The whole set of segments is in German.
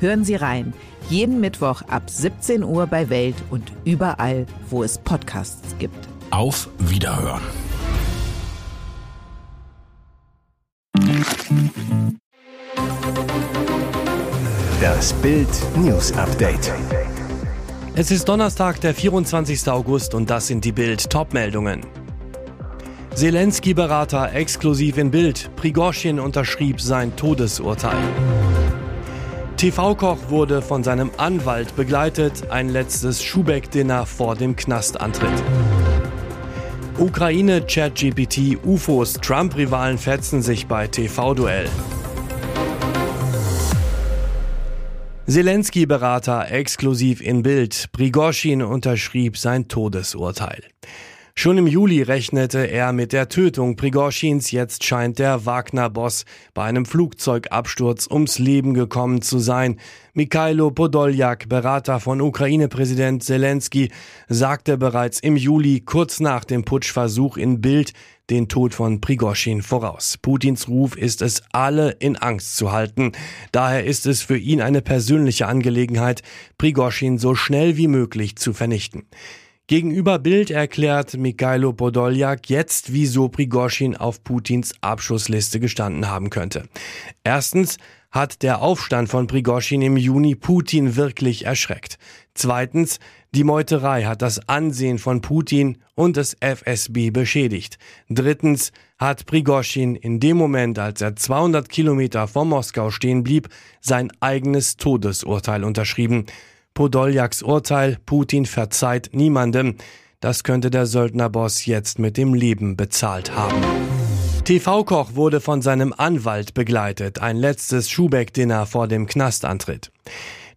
Hören Sie rein. Jeden Mittwoch ab 17 Uhr bei Welt und überall, wo es Podcasts gibt. Auf Wiederhören. Das Bild News Update. Es ist Donnerstag, der 24. August und das sind die Bild Topmeldungen. Zelensky-Berater exklusiv in Bild. Prigorschin unterschrieb sein Todesurteil. TV-Koch wurde von seinem Anwalt begleitet. Ein letztes Schubeck-Dinner vor dem Knastantritt. Ukraine, ChatGPT, UFOs, Trump-Rivalen fetzen sich bei TV-Duell. Zelensky-Berater exklusiv in Bild. Prigorschin unterschrieb sein Todesurteil. Schon im Juli rechnete er mit der Tötung Prigorschins. Jetzt scheint der Wagner-Boss bei einem Flugzeugabsturz ums Leben gekommen zu sein. Mikhailo Podoljak, Berater von Ukraine-Präsident Zelensky, sagte bereits im Juli, kurz nach dem Putschversuch in Bild, den Tod von Prigorschin voraus. Putins Ruf ist es, alle in Angst zu halten. Daher ist es für ihn eine persönliche Angelegenheit, Prigorschin so schnell wie möglich zu vernichten. Gegenüber Bild erklärt Mikhailo Podoljak jetzt, wieso Prigorschin auf Putins Abschussliste gestanden haben könnte. Erstens hat der Aufstand von Prigorschin im Juni Putin wirklich erschreckt. Zweitens, die Meuterei hat das Ansehen von Putin und des FSB beschädigt. Drittens hat Prigorschin in dem Moment, als er 200 Kilometer vor Moskau stehen blieb, sein eigenes Todesurteil unterschrieben. Podoljaks Urteil, Putin verzeiht niemandem. Das könnte der Söldnerboss jetzt mit dem Leben bezahlt haben. TV-Koch wurde von seinem Anwalt begleitet. Ein letztes Schubeck-Dinner vor dem Knastantritt.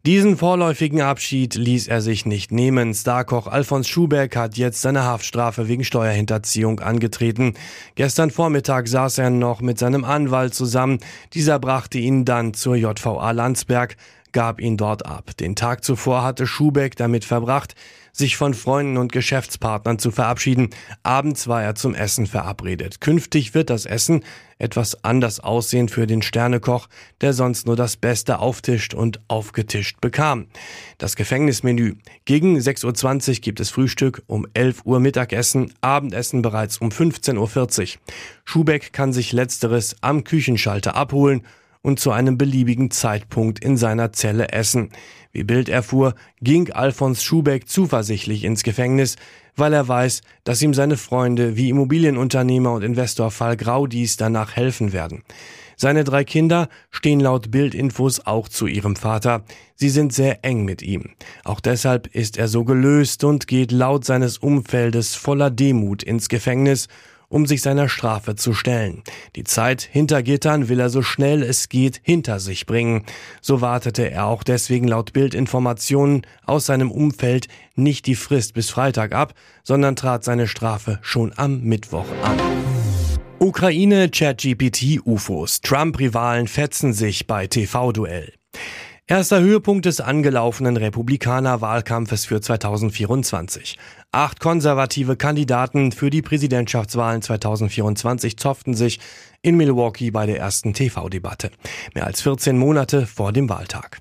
Diesen vorläufigen Abschied ließ er sich nicht nehmen. Starkoch Alfons Schubeck hat jetzt seine Haftstrafe wegen Steuerhinterziehung angetreten. Gestern Vormittag saß er noch mit seinem Anwalt zusammen. Dieser brachte ihn dann zur JVA Landsberg gab ihn dort ab. Den Tag zuvor hatte Schubeck damit verbracht, sich von Freunden und Geschäftspartnern zu verabschieden. Abends war er zum Essen verabredet. Künftig wird das Essen etwas anders aussehen für den Sternekoch, der sonst nur das Beste auftischt und aufgetischt bekam. Das Gefängnismenü. Gegen 6.20 Uhr gibt es Frühstück, um 11 Uhr Mittagessen, Abendessen bereits um 15.40 Uhr. Schubeck kann sich letzteres am Küchenschalter abholen und zu einem beliebigen Zeitpunkt in seiner Zelle essen. Wie Bild erfuhr, ging Alfons Schubeck zuversichtlich ins Gefängnis, weil er weiß, dass ihm seine Freunde wie Immobilienunternehmer und Investor Fall Graudis danach helfen werden. Seine drei Kinder stehen laut Bildinfos auch zu ihrem Vater. Sie sind sehr eng mit ihm. Auch deshalb ist er so gelöst und geht laut seines Umfeldes voller Demut ins Gefängnis um sich seiner Strafe zu stellen. Die Zeit hinter Gittern will er so schnell es geht hinter sich bringen. So wartete er auch deswegen laut Bildinformationen aus seinem Umfeld nicht die Frist bis Freitag ab, sondern trat seine Strafe schon am Mittwoch an. Ukraine, ChatGPT, UFOs. Trump-Rivalen fetzen sich bei TV-Duell. Erster Höhepunkt des angelaufenen Republikaner-Wahlkampfes für 2024. Acht konservative Kandidaten für die Präsidentschaftswahlen 2024 zofften sich in Milwaukee bei der ersten TV-Debatte. Mehr als 14 Monate vor dem Wahltag.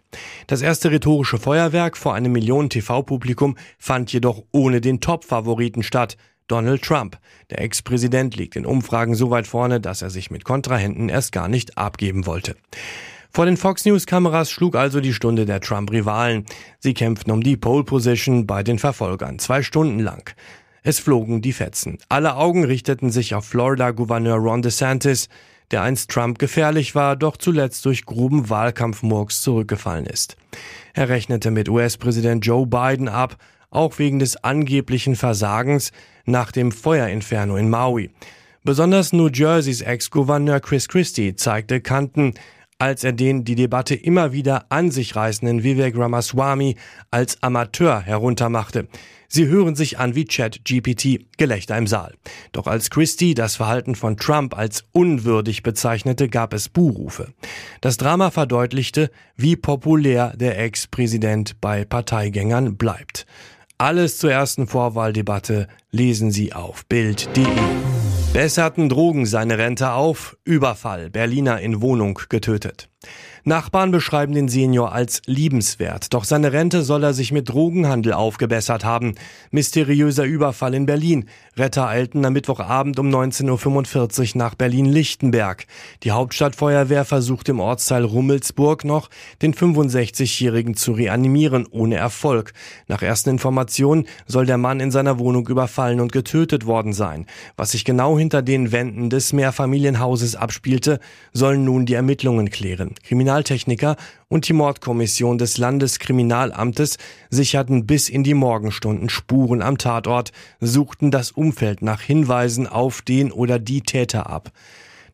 Das erste rhetorische Feuerwerk vor einem Millionen TV-Publikum fand jedoch ohne den Top-Favoriten statt. Donald Trump. Der Ex-Präsident liegt in Umfragen so weit vorne, dass er sich mit Kontrahenten erst gar nicht abgeben wollte. Vor den Fox News Kameras schlug also die Stunde der Trump-Rivalen. Sie kämpften um die Pole Position bei den Verfolgern, zwei Stunden lang. Es flogen die Fetzen. Alle Augen richteten sich auf Florida-Gouverneur Ron DeSantis, der einst Trump gefährlich war, doch zuletzt durch groben Wahlkampfmurks zurückgefallen ist. Er rechnete mit US-Präsident Joe Biden ab, auch wegen des angeblichen Versagens nach dem Feuerinferno in Maui. Besonders New Jerseys Ex-Gouverneur Chris Christie zeigte Kanten, als er den die Debatte immer wieder an sich reißenden Vivek Ramaswamy als Amateur heruntermachte. Sie hören sich an wie Chat GPT, Gelächter im Saal. Doch als Christie das Verhalten von Trump als unwürdig bezeichnete, gab es Buhrufe. Das Drama verdeutlichte, wie populär der Ex-Präsident bei Parteigängern bleibt. Alles zur ersten Vorwahldebatte lesen Sie auf Bild.de. Besserten Drogen seine Rente auf, Überfall, Berliner in Wohnung getötet. Nachbarn beschreiben den Senior als liebenswert, doch seine Rente soll er sich mit Drogenhandel aufgebessert haben. Mysteriöser Überfall in Berlin. Retter eilten am Mittwochabend um 19.45 Uhr nach Berlin-Lichtenberg. Die Hauptstadtfeuerwehr versucht im Ortsteil Rummelsburg noch, den 65-Jährigen zu reanimieren, ohne Erfolg. Nach ersten Informationen soll der Mann in seiner Wohnung überfallen und getötet worden sein. Was sich genau hinter den Wänden des Mehrfamilienhauses abspielte, sollen nun die Ermittlungen klären. Kriminaltechniker und die Mordkommission des Landeskriminalamtes sicherten bis in die Morgenstunden Spuren am Tatort, suchten das Umfeld nach Hinweisen auf den oder die Täter ab.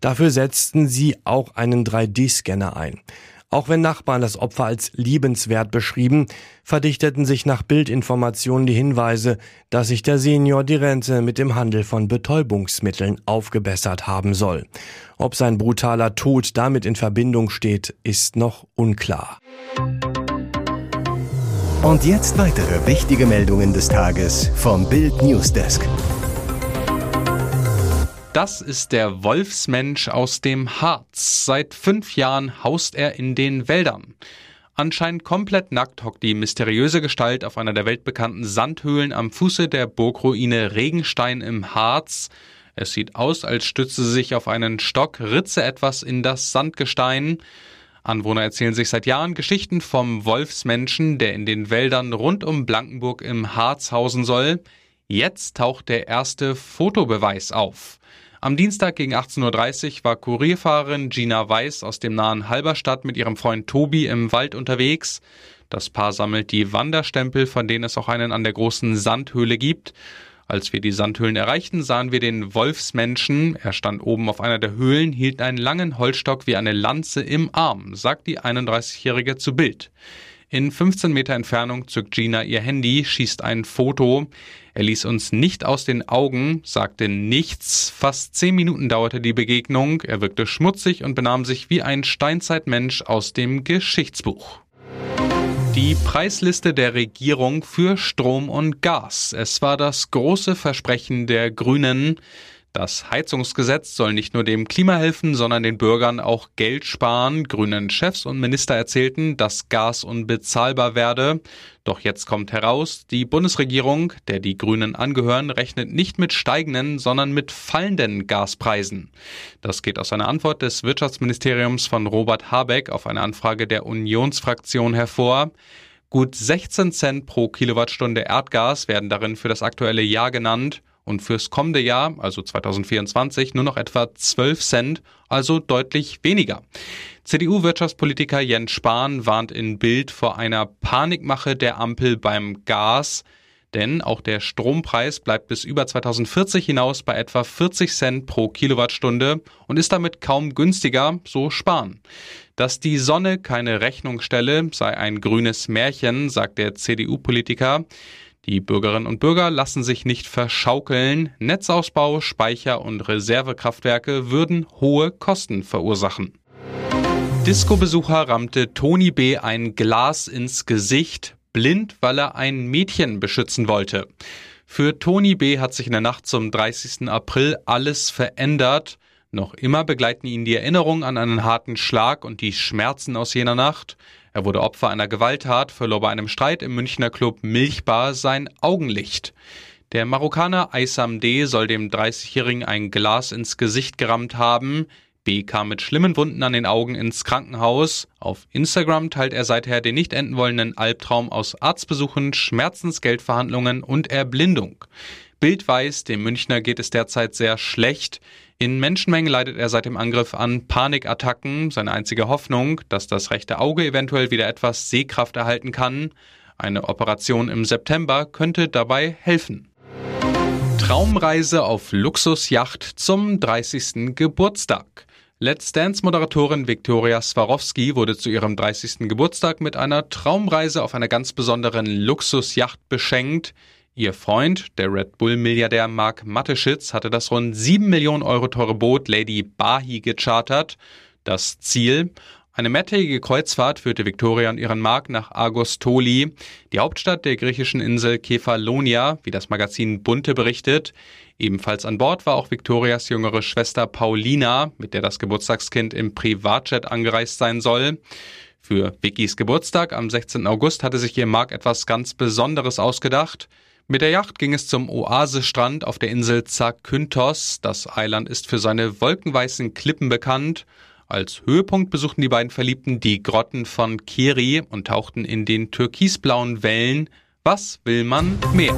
Dafür setzten sie auch einen 3D-Scanner ein. Auch wenn Nachbarn das Opfer als liebenswert beschrieben, verdichteten sich nach Bildinformationen die Hinweise, dass sich der Senior die Rente mit dem Handel von Betäubungsmitteln aufgebessert haben soll. Ob sein brutaler Tod damit in Verbindung steht, ist noch unklar. Und jetzt weitere wichtige Meldungen des Tages vom Bild Newsdesk. Das ist der Wolfsmensch aus dem Harz. Seit fünf Jahren haust er in den Wäldern. Anscheinend komplett nackt hockt die mysteriöse Gestalt auf einer der weltbekannten Sandhöhlen am Fuße der Burgruine Regenstein im Harz. Es sieht aus, als stütze sie sich auf einen Stock, ritze etwas in das Sandgestein. Anwohner erzählen sich seit Jahren Geschichten vom Wolfsmenschen, der in den Wäldern rund um Blankenburg im Harz hausen soll. Jetzt taucht der erste Fotobeweis auf. Am Dienstag gegen 18.30 Uhr war Kurierfahrerin Gina Weiß aus dem nahen Halberstadt mit ihrem Freund Tobi im Wald unterwegs. Das Paar sammelt die Wanderstempel, von denen es auch einen an der großen Sandhöhle gibt. Als wir die Sandhöhlen erreichten, sahen wir den Wolfsmenschen. Er stand oben auf einer der Höhlen, hielt einen langen Holzstock wie eine Lanze im Arm, sagt die 31-Jährige zu Bild. In 15 Meter Entfernung zückt Gina ihr Handy, schießt ein Foto. Er ließ uns nicht aus den Augen, sagte nichts. Fast zehn Minuten dauerte die Begegnung. Er wirkte schmutzig und benahm sich wie ein Steinzeitmensch aus dem Geschichtsbuch. Die Preisliste der Regierung für Strom und Gas. Es war das große Versprechen der Grünen. Das Heizungsgesetz soll nicht nur dem Klima helfen, sondern den Bürgern auch Geld sparen. Grünen Chefs und Minister erzählten, dass Gas unbezahlbar werde. Doch jetzt kommt heraus, die Bundesregierung, der die Grünen angehören, rechnet nicht mit steigenden, sondern mit fallenden Gaspreisen. Das geht aus einer Antwort des Wirtschaftsministeriums von Robert Habeck auf eine Anfrage der Unionsfraktion hervor. Gut 16 Cent pro Kilowattstunde Erdgas werden darin für das aktuelle Jahr genannt und fürs kommende Jahr, also 2024, nur noch etwa 12 Cent, also deutlich weniger. CDU-Wirtschaftspolitiker Jens Spahn warnt in Bild vor einer Panikmache der Ampel beim Gas. Denn auch der Strompreis bleibt bis über 2040 hinaus bei etwa 40 Cent pro Kilowattstunde und ist damit kaum günstiger, so Spahn. Dass die Sonne keine Rechnung stelle, sei ein grünes Märchen, sagt der CDU-Politiker. Die Bürgerinnen und Bürger lassen sich nicht verschaukeln. Netzausbau, Speicher und Reservekraftwerke würden hohe Kosten verursachen. Disco-Besucher rammte Tony B. ein Glas ins Gesicht, blind, weil er ein Mädchen beschützen wollte. Für Tony B. hat sich in der Nacht zum 30. April alles verändert. Noch immer begleiten ihn die Erinnerungen an einen harten Schlag und die Schmerzen aus jener Nacht. Er wurde Opfer einer Gewalttat, verlor bei einem Streit im Münchner Club Milchbar sein Augenlicht. Der Marokkaner Aysam D. soll dem 30-Jährigen ein Glas ins Gesicht gerammt haben. B. kam mit schlimmen Wunden an den Augen ins Krankenhaus. Auf Instagram teilt er seither den nicht enden wollenden Albtraum aus Arztbesuchen, Schmerzensgeldverhandlungen und Erblindung. Bild weiß, dem Münchner geht es derzeit sehr schlecht. In Menschenmengen leidet er seit dem Angriff an Panikattacken. Seine einzige Hoffnung, dass das rechte Auge eventuell wieder etwas Sehkraft erhalten kann. Eine Operation im September könnte dabei helfen. Traumreise auf Luxusjacht zum 30. Geburtstag. Let's Dance-Moderatorin Viktoria Swarovski wurde zu ihrem 30. Geburtstag mit einer Traumreise auf einer ganz besonderen Luxusjacht beschenkt. Ihr Freund, der Red Bull-Milliardär Mark Mateschitz, hatte das rund 7 Millionen Euro teure Boot Lady Bahi gechartert. Das Ziel? Eine mehrtägige Kreuzfahrt führte Viktoria und ihren Mark nach Agostoli, die Hauptstadt der griechischen Insel Kefalonia, wie das Magazin Bunte berichtet. Ebenfalls an Bord war auch Viktorias jüngere Schwester Paulina, mit der das Geburtstagskind im Privatjet angereist sein soll. Für Vickys Geburtstag am 16. August hatte sich ihr Mark etwas ganz Besonderes ausgedacht. Mit der Yacht ging es zum Oasestrand auf der Insel Zakynthos. Das Eiland ist für seine wolkenweißen Klippen bekannt. Als Höhepunkt besuchten die beiden Verliebten die Grotten von Keri und tauchten in den türkisblauen Wellen. Was will man mehr?